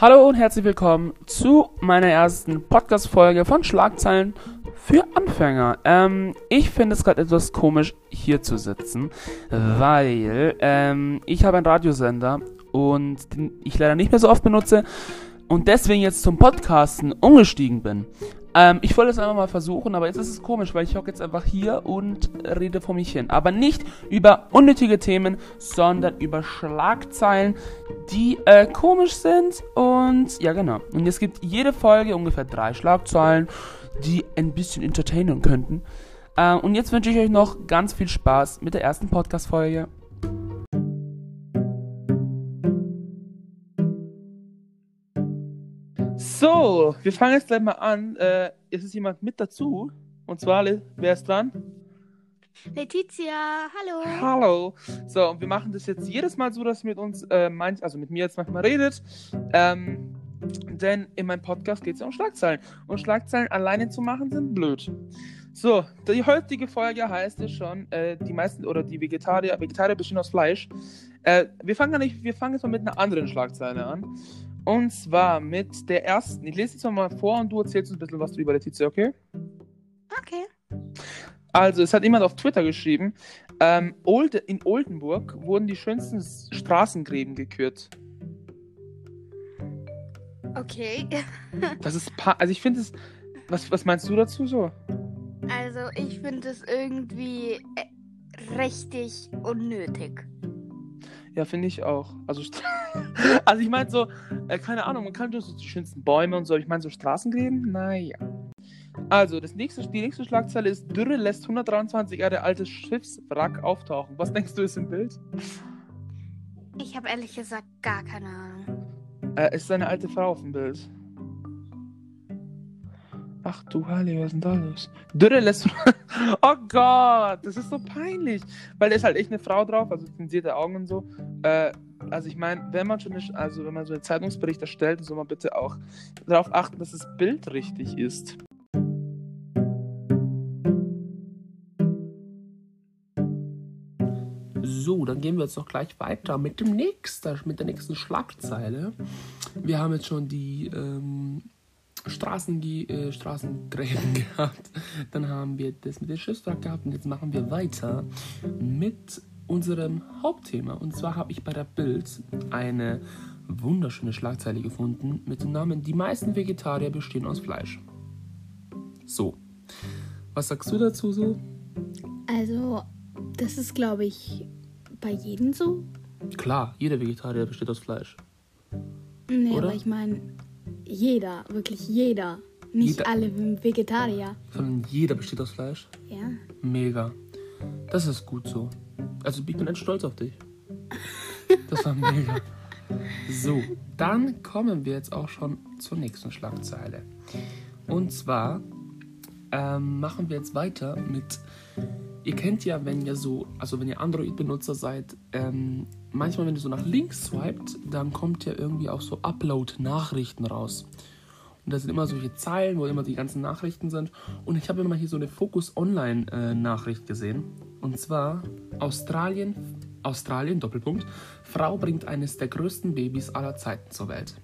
Hallo und herzlich willkommen zu meiner ersten Podcast-Folge von Schlagzeilen für Anfänger. Ähm, ich finde es gerade etwas komisch, hier zu sitzen, weil ähm, ich habe einen Radiosender und den ich leider nicht mehr so oft benutze und deswegen jetzt zum Podcasten umgestiegen bin. Ähm, ich wollte es einfach mal versuchen, aber jetzt ist es komisch, weil ich hocke jetzt einfach hier und rede vor mich hin. Aber nicht über unnötige Themen, sondern über Schlagzeilen, die äh, komisch sind. Und ja, genau. Und es gibt jede Folge ungefähr drei Schlagzeilen, die ein bisschen entertainen könnten. Äh, und jetzt wünsche ich euch noch ganz viel Spaß mit der ersten Podcast-Folge. So, wir fangen jetzt gleich mal an. Äh, es ist jemand mit dazu. Und zwar, wer ist dran? Letizia, hallo. Hallo. So, und wir machen das jetzt jedes Mal so, dass mit uns, äh, manch, also mit mir jetzt manchmal redet. Ähm, denn in meinem Podcast geht es ja um Schlagzeilen. Und Schlagzeilen alleine zu machen sind blöd. So, die heutige Folge heißt es schon, äh, die meisten oder die Vegetarier, Vegetarier bestehen aus Fleisch. Äh, wir fangen gar nicht, wir fangen jetzt mal mit einer anderen Schlagzeile an. Und zwar mit der ersten. Ich lese jetzt mal vor und du erzählst uns ein bisschen was drüber, Letizia, okay? Okay. Also, es hat jemand auf Twitter geschrieben, ähm, Olde, in Oldenburg wurden die schönsten Straßengräben gekürt. Okay. Das ist, also ich finde es, was, was meinst du dazu so? Also, ich finde es irgendwie äh, richtig unnötig. Ja, finde ich auch. Also, also ich meine so, äh, keine Ahnung, man kann so die schönsten Bäume und so, ich meine so Straßengräben, naja. Also, das nächste, die nächste Schlagzeile ist, Dürre lässt 123 Jahre altes Schiffswrack auftauchen. Was denkst du ist im Bild? Ich habe ehrlich gesagt gar keine Ahnung. Äh, ist eine alte Frau auf dem Bild. Ach du Heilige, was ist denn da los? Dürre lässt. oh Gott, das ist so peinlich. Weil da ist halt echt eine Frau drauf, also zensierte Augen und so. Äh, also ich meine, wenn man schon nicht, also wenn man so einen Zeitungsbericht erstellt, soll man bitte auch darauf achten, dass das Bild richtig ist. So, dann gehen wir jetzt noch gleich weiter mit dem nächsten, mit der nächsten Schlagzeile. Wir haben jetzt schon die ähm, Straßen, äh, Straßengräben gehabt. Dann haben wir das mit dem Schiffswrack gehabt und jetzt machen wir weiter mit unserem Hauptthema. Und zwar habe ich bei der Bild eine wunderschöne Schlagzeile gefunden mit dem Namen Die meisten Vegetarier bestehen aus Fleisch. So, was sagst du dazu so? Also, das ist, glaube ich, bei jedem so. Klar, jeder Vegetarier besteht aus Fleisch. Nee, Oder? aber ich meine, jeder, wirklich jeder. Nicht jeder. alle Vegetarier. Sondern jeder besteht aus Fleisch? Ja. Mega. Das ist gut so. Also ich bin stolz auf dich. Das war mega. So, dann kommen wir jetzt auch schon zur nächsten Schlagzeile. Und zwar ähm, machen wir jetzt weiter mit. Ihr kennt ja, wenn ihr so, also wenn ihr Android-Benutzer seid, ähm, manchmal, wenn ihr so nach links swiped, dann kommt ja irgendwie auch so Upload-Nachrichten raus. Und da sind immer solche Zeilen, wo immer die ganzen Nachrichten sind. Und ich habe immer hier so eine Focus Online-Nachricht gesehen. Und zwar Australien, Australien, Doppelpunkt. Frau bringt eines der größten Babys aller Zeiten zur Welt.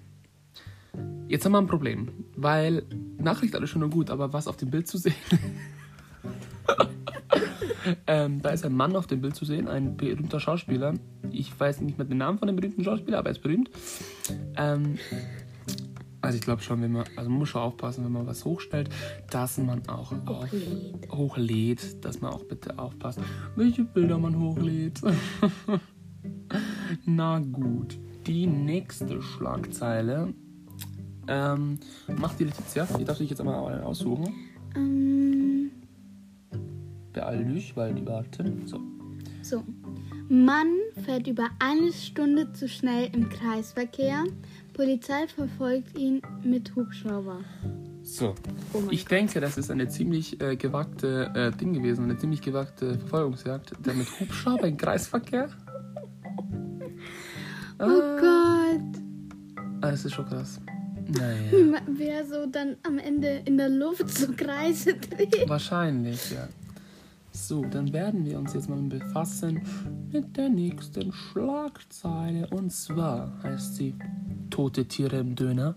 Jetzt haben wir ein Problem, weil Nachricht alles schön und gut, aber was auf dem Bild zu sehen? ähm, da ist ein Mann auf dem Bild zu sehen, ein berühmter Schauspieler. Ich weiß nicht mehr den Namen von dem berühmten Schauspieler, aber er ist berühmt. Ähm, also ich glaube schon, wenn man, also man muss schon aufpassen, wenn man was hochstellt, dass man auch hochlädt, auf, hochlädt dass man auch bitte aufpasst, welche Bilder man hochlädt. Na gut, die nächste Schlagzeile. Ähm, macht die Letizia. Die darf sich jetzt einmal aussuchen. Ähm. Beeil dich, weil die warten. So. So. Mann fährt über eine Stunde zu schnell im Kreisverkehr. Polizei verfolgt ihn mit Hubschrauber. So, oh ich Gott. denke, das ist eine ziemlich äh, gewagte äh, Ding gewesen, eine ziemlich gewagte Verfolgungsjagd. Der mit Hubschrauber im Kreisverkehr. Oh ah. Gott. Ah, das ist schon krass. Naja. Wer so dann am Ende in der Luft so Kreise dreht. Wahrscheinlich, ja. So, dann werden wir uns jetzt mal befassen mit der nächsten Schlagzeile. Und zwar heißt sie tote Tiere im Döner.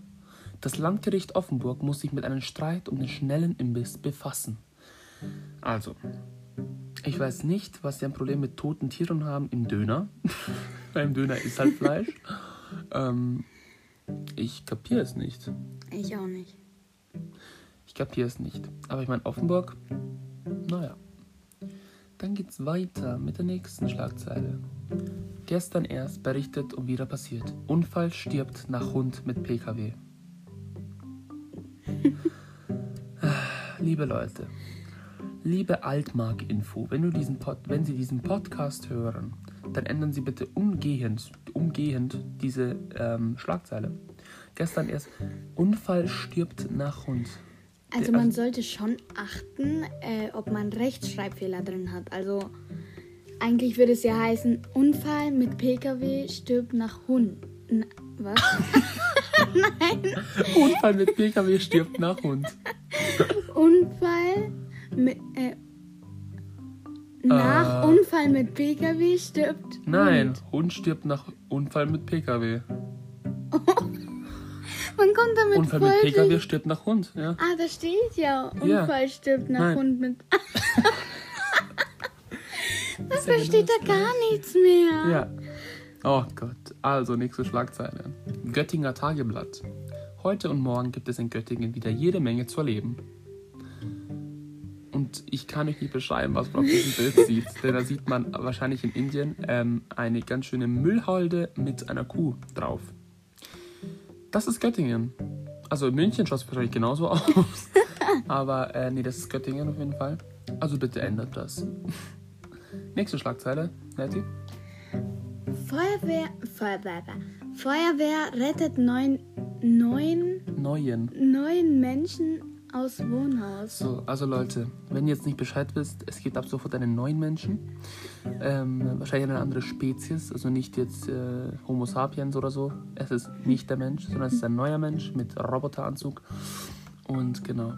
Das Landgericht Offenburg muss sich mit einem Streit um den schnellen Imbiss befassen. Also, ich weiß nicht, was sie ein Problem mit toten Tieren haben im Döner. Beim Döner ist halt Fleisch. ähm, ich kapiere es nicht. Ich auch nicht. Ich kapiere es nicht. Aber ich meine, Offenburg, naja. Dann geht's weiter mit der nächsten Schlagzeile. Gestern erst berichtet und wieder passiert. Unfall stirbt nach Hund mit PKW. liebe Leute, liebe Altmark-Info, wenn, wenn Sie diesen Podcast hören, dann ändern Sie bitte umgehend, umgehend diese ähm, Schlagzeile. Gestern erst, Unfall stirbt nach Hund. Also man sollte schon achten, äh, ob man Rechtschreibfehler drin hat. Also eigentlich würde es ja heißen, Unfall mit PKW stirbt nach Hund. Na, was? Unfall mit PKW stirbt nach Hund. Unfall mit äh, nach Äh. Unfall mit PKW stirbt Nein, Hund. Hund stirbt nach Unfall mit PKW. Man kommt damit Unfall mit PKW stirbt nach Hund, ja. Ah, da steht ja. Ja. Unfall stirbt nach Nein. Hund mit. Das Da steht da gar nichts mehr. Ja. Oh Gott. Also, nächste Schlagzeile. Göttinger Tageblatt. Heute und morgen gibt es in Göttingen wieder jede Menge zu erleben. Und ich kann euch nicht beschreiben, was man auf diesem Bild sieht. Denn da sieht man wahrscheinlich in Indien ähm, eine ganz schöne Müllhalde mit einer Kuh drauf. Das ist Göttingen. Also in München schaut es wahrscheinlich genauso aus. Aber äh, nee, das ist Göttingen auf jeden Fall. Also bitte ändert das. Nächste Schlagzeile, Nettie. Feuerwehr, Feuerwehr, Feuerwehr rettet neun, neun, Neuen. neun Menschen aus Wohnhaus. So, also Leute, wenn ihr jetzt nicht Bescheid wisst, es gibt ab sofort einen neuen Menschen. Ähm, wahrscheinlich eine andere Spezies, also nicht jetzt äh, Homo sapiens oder so. Es ist nicht der Mensch, sondern es ist ein neuer Mensch mit Roboteranzug. Und genau.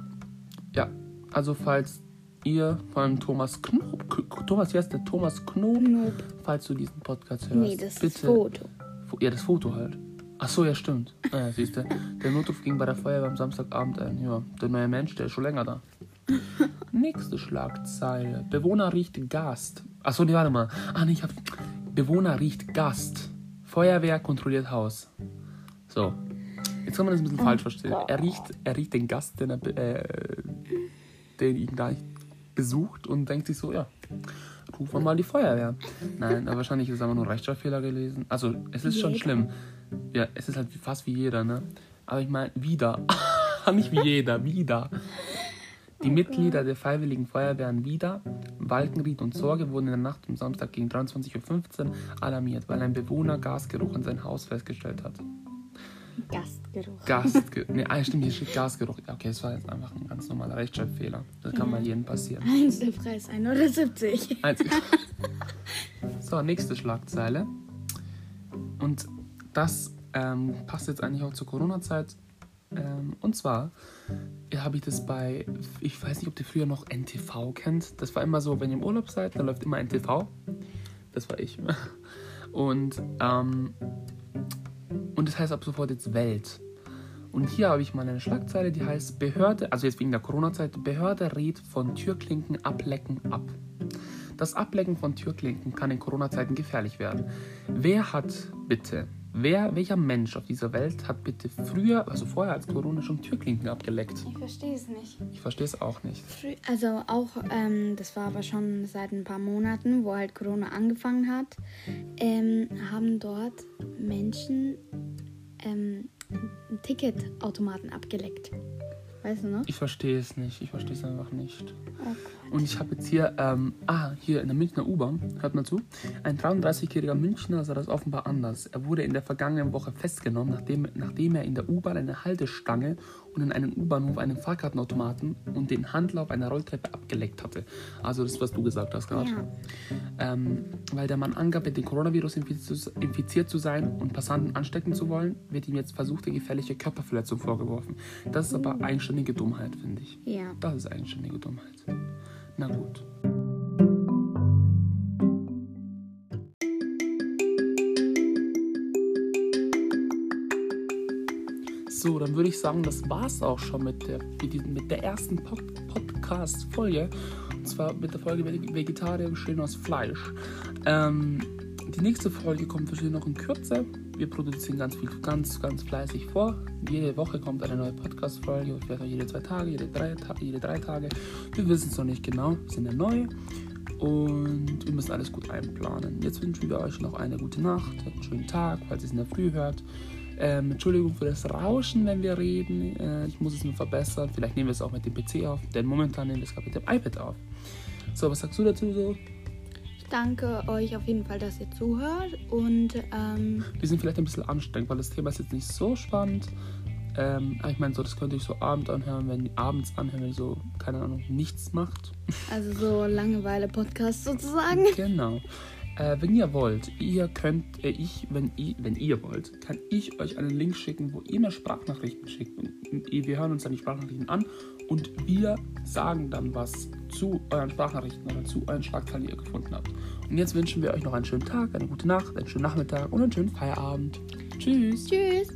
Ja, also falls ihr von Thomas Knob, Thomas, wie heißt der? Thomas Knob, Nope. falls du diesen Podcast hörst, Nee, das bitte. Foto. Fo- Ja, das Foto halt. Ach so, ja, stimmt. Naja, siehst du. Der Notruf ging bei der Feuerwehr am Samstagabend ein. Ja, der neue Mensch, der ist schon länger da. Nächste Schlagzeile. Bewohner riecht Gast. Ach so, nee, warte mal. Ah, nee, ich hab... Bewohner riecht Gast. Feuerwehr kontrolliert Haus. So. Jetzt kann man das ein bisschen falsch verstehen. Er riecht, er riecht den Gast, den er, äh, den ihn da besucht und denkt sich so, ja, rufen wir mal die Feuerwehr. Nein, aber wahrscheinlich ist es aber nur ein Rechtschreibfehler gelesen. Also, es ist schon Jeder. schlimm. Ja, es ist halt fast wie jeder, ne? Aber ich meine, wieder. Nicht wie jeder, wieder. Die Mitglieder der Freiwilligen Feuerwehren Wieder, Walkenried und Sorge wurden in der Nacht am Samstag gegen 23.15 Uhr alarmiert, weil ein Bewohner Gasgeruch in sein Haus festgestellt hat. Gastgeruch. Gasge ne, ah, stimmt, hier steht Gasgeruch. Ja, Okay, es war jetzt einfach ein ganz normaler Rechtschreibfehler. Das kann mal jedem passieren. Eins der Preis 1,70 Euro. So, nächste Schlagzeile. Und das ähm, passt jetzt eigentlich auch zur Corona-Zeit. Ähm, und zwar habe ich das bei, ich weiß nicht, ob ihr früher noch NTV kennt. Das war immer so, wenn ihr im Urlaub seid, dann läuft immer NTV. Das war ich. Und, ähm, und das heißt ab sofort jetzt Welt. Und hier habe ich mal eine Schlagzeile, die heißt Behörde, also jetzt wegen der Corona-Zeit, Behörde rät von Türklinken ablecken ab. Das Ablecken von Türklinken kann in Corona-Zeiten gefährlich werden. Wer hat bitte, wer, welcher Mensch auf dieser Welt hat bitte früher, also vorher als Corona schon Türklinken abgeleckt? Ich verstehe es nicht. Ich verstehe es auch nicht. Also auch, ähm, das war aber schon seit ein paar Monaten, wo halt Corona angefangen hat, ähm, haben dort Menschen ähm, Ticketautomaten abgeleckt. Weißt du noch? Ich verstehe es nicht. Ich verstehe es einfach nicht. Gott. Und ich habe jetzt hier, ähm, ah, hier in der Münchner U-Bahn, hört mal zu. Ein 33-jähriger Münchner sah das offenbar anders. Er wurde in der vergangenen Woche festgenommen, nachdem, nachdem er in der U-Bahn eine Haltestange und in einem U-Bahnhof einen Fahrkartenautomaten und den Handlauf einer Rolltreppe abgeleckt hatte. Also das, was du gesagt hast gerade. Ja. Ähm, weil der Mann angab, mit dem Coronavirus infiziert, infiziert zu sein und Passanten anstecken zu wollen, wird ihm jetzt versuchte gefährliche Körperverletzung vorgeworfen. Das ist aber eigenständige Dummheit, finde ich. Ja. Das ist eigenständige Dummheit. Na gut. So, dann würde ich sagen, das war's auch schon mit der, mit der ersten Pod Podcast-Folge. Und zwar mit der Folge Veg- Vegetarier bestehen aus Fleisch. Ähm, die nächste Folge kommt wahrscheinlich noch in Kürze. Wir produzieren ganz viel, ganz, ganz fleißig vor. Jede Woche kommt eine neue Podcast-Folge, vielleicht auch jede zwei Tage, jede drei, jede drei Tage. Wir wissen es noch nicht genau, wir sind ja neu und wir müssen alles gut einplanen. Jetzt wünschen wir euch noch eine gute Nacht, einen schönen Tag, falls ihr es in der Früh hört. Ähm, Entschuldigung für das Rauschen, wenn wir reden. Äh, ich muss es nur verbessern. Vielleicht nehmen wir es auch mit dem PC auf, denn momentan nehmen wir es gerade mit dem iPad auf. So, was sagst du dazu so? Ich danke euch auf jeden Fall, dass ihr zuhört und ähm, Wir sind vielleicht ein bisschen anstrengend, weil das Thema ist jetzt nicht so spannend. Ähm, aber ich meine, so, das könnt ihr euch so abends anhören, wenn abends anhören, wenn ihr so, keine Ahnung, nichts macht. also so Langeweile-Podcast sozusagen. Genau. Äh, wenn ihr wollt, ihr könnt, äh, ich, wenn, ihr, wenn ihr wollt, kann ich euch einen Link schicken, wo ihr mir Sprachnachrichten schickt. Und wir hören uns dann die Sprachnachrichten an und wir sagen dann was zu euren Sprachnachrichten oder zu euren Schlagzeilen, die ihr gefunden habt. Und jetzt wünschen wir euch noch einen schönen Tag, eine gute Nacht, einen schönen Nachmittag und einen schönen Feierabend. Tschüss. Tschüss.